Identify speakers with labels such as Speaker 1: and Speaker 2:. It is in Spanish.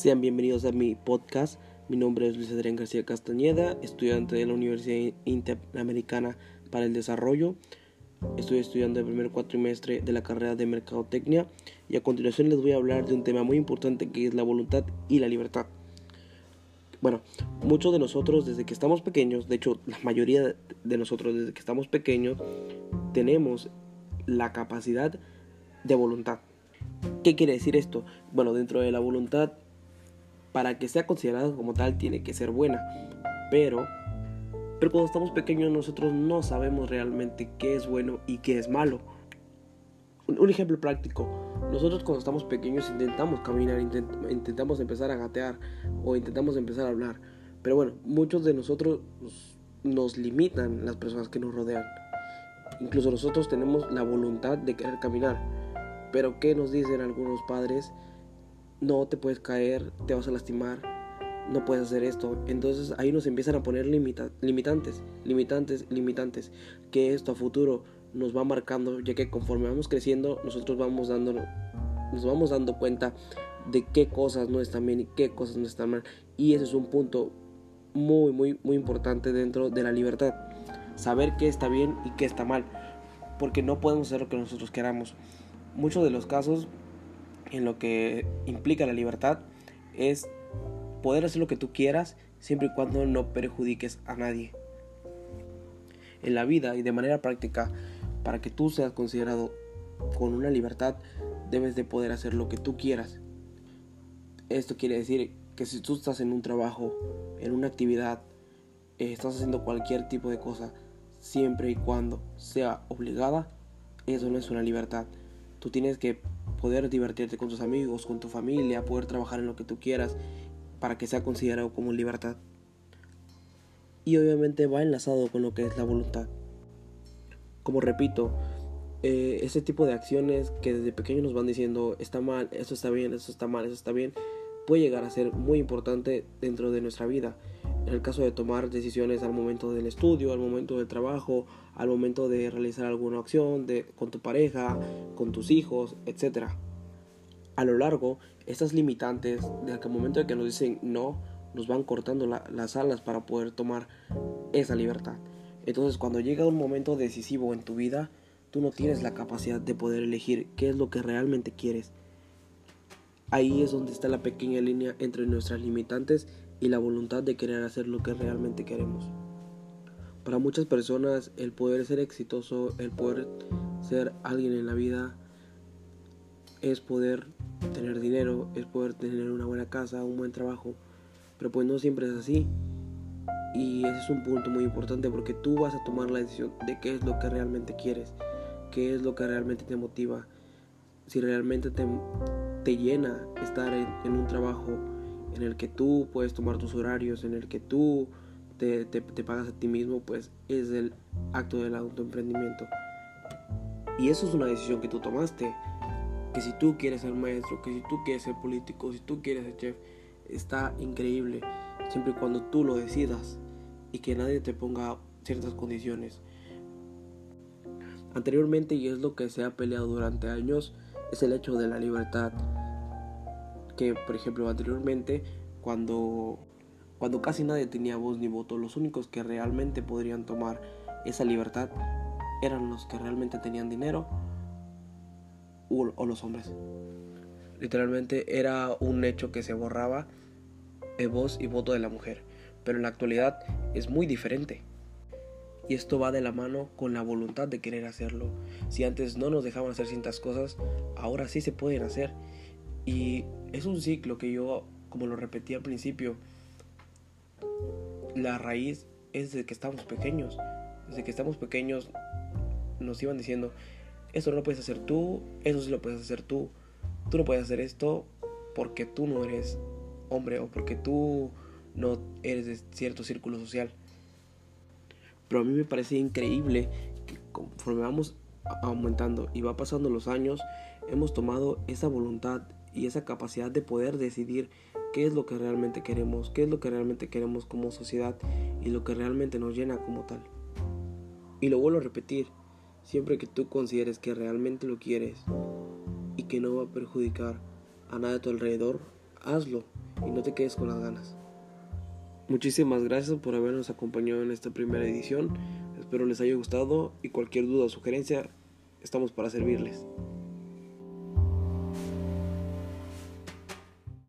Speaker 1: Sean bienvenidos a mi podcast. Mi nombre es Luis Adrián García Castañeda, estudiante de la Universidad Interamericana para el Desarrollo. Estoy estudiando el primer cuatrimestre de la carrera de Mercadotecnia y a continuación les voy a hablar de un tema muy importante que es la voluntad y la libertad. Bueno, muchos de nosotros desde que estamos pequeños, de hecho la mayoría de nosotros desde que estamos pequeños, tenemos la capacidad de voluntad. ¿Qué quiere decir esto? Bueno, dentro de la voluntad para que sea considerada como tal tiene que ser buena. Pero, pero cuando estamos pequeños nosotros no sabemos realmente qué es bueno y qué es malo. Un, ejemplo práctico. Nosotros cuando estamos pequeños intentamos caminar, intentamos empezar a gatear o intentamos empezar a hablar. Pero bueno, muchos de nosotros nos limitan las personas que nos rodean. Incluso nosotros tenemos la voluntad de querer caminar. Pero ¿qué nos dicen algunos padres? No te puedes caer, te vas a lastimar, no puedes hacer esto. Entonces ahí nos empiezan a poner limitantes, limitantes, limitantes, que esto a futuro nos va marcando, ya que conforme vamos creciendo, nosotros vamos dando, nos vamos dando cuenta de qué cosas no están bien y qué cosas no están mal. Y ese es un punto muy, muy, muy importante dentro de la libertad. Saber qué está bien y qué está mal. Porque no podemos hacer lo que nosotros queramos. Muchos de los casos en lo que implica la libertad es poder hacer lo que tú quieras siempre y cuando no perjudiques a nadie. En la vida y de manera práctica, para que tú seas considerado con una libertad, debes de poder hacer lo que tú quieras. Esto quiere decir que si tú estás en un trabajo, en una actividad, eh, estás haciendo cualquier tipo de cosa, siempre y cuando sea obligada, eso no es una libertad. Tú tienes que poder divertirte con tus amigos, con tu familia, poder trabajar en lo que tú quieras para que sea considerado como libertad. Y obviamente va enlazado con lo que es la voluntad. Como repito, eh, ese tipo de acciones que desde pequeños nos van diciendo está mal, eso está bien, eso está mal, eso está bien, puede llegar a ser muy importante dentro de nuestra vida en el caso de tomar decisiones al momento del estudio, al momento del trabajo, al momento de realizar alguna acción de, con tu pareja, con tus hijos, etc. A lo largo, estas limitantes, desde el momento de que nos dicen no, nos van cortando las alas para poder tomar esa libertad. Entonces, cuando llega un momento decisivo en tu vida, tú no tienes la capacidad de poder elegir qué es lo que realmente quieres. Ahí es donde está la pequeña línea entre nuestras limitantes y la voluntad de querer hacer lo que realmente queremos. Para muchas personas el poder ser exitoso, el poder ser alguien en la vida es poder tener dinero, es poder tener una buena casa, un buen trabajo, pero pues no siempre es así. Y ese es un punto muy importante porque tú vas a tomar la decisión de qué es lo que realmente quieres, qué es lo que realmente te motiva, si realmente te, te llena estar en un trabajo en el que tú puedes tomar tus horarios, en el que tú te, pagas a ti mismo, pues es el acto del autoemprendimiento. Y eso es una decisión que tú tomaste. Que si tú quieres ser maestro, que si tú quieres ser político, si tú quieres ser chef, está increíble. Siempre y cuando tú lo decidas y que nadie te ponga ciertas condiciones. Anteriormente, y es lo que se ha peleado durante años, es el hecho de la libertad que, por ejemplo, anteriormente, cuando, cuando casi nadie tenía voz ni voto, los únicos que realmente podrían tomar esa libertad eran los que realmente tenían dinero o, los hombres. Literalmente era un hecho que se borraba el voz y voto de la mujer, pero en la actualidad es muy diferente. Y esto va de la mano con la voluntad de querer hacerlo. Si antes no nos dejaban hacer ciertas cosas, ahora sí se pueden hacer. Y es un ciclo que yo, como lo repetí al principio, la raíz es desde que estamos pequeños. Desde que estamos pequeños nos iban diciendo, esto no lo puedes hacer tú, eso sí lo puedes hacer tú. Tú no puedes hacer esto porque tú no eres hombre o porque tú no eres de cierto círculo social. Pero a mí me parece increíble que conforme vamos aumentando y va pasando los años, hemos tomado esa voluntad y esa capacidad de poder decidir qué es lo que realmente queremos, qué es lo que realmente queremos como sociedad y lo que realmente nos llena como tal. Y lo vuelvo a repetir, siempre que tú consideres que realmente lo quieres y que no va a perjudicar a nada de tu alrededor, hazlo y no te quedes con las ganas. Muchísimas gracias por habernos acompañado en esta primera edición. Espero les haya gustado y cualquier duda o sugerencia estamos para servirles.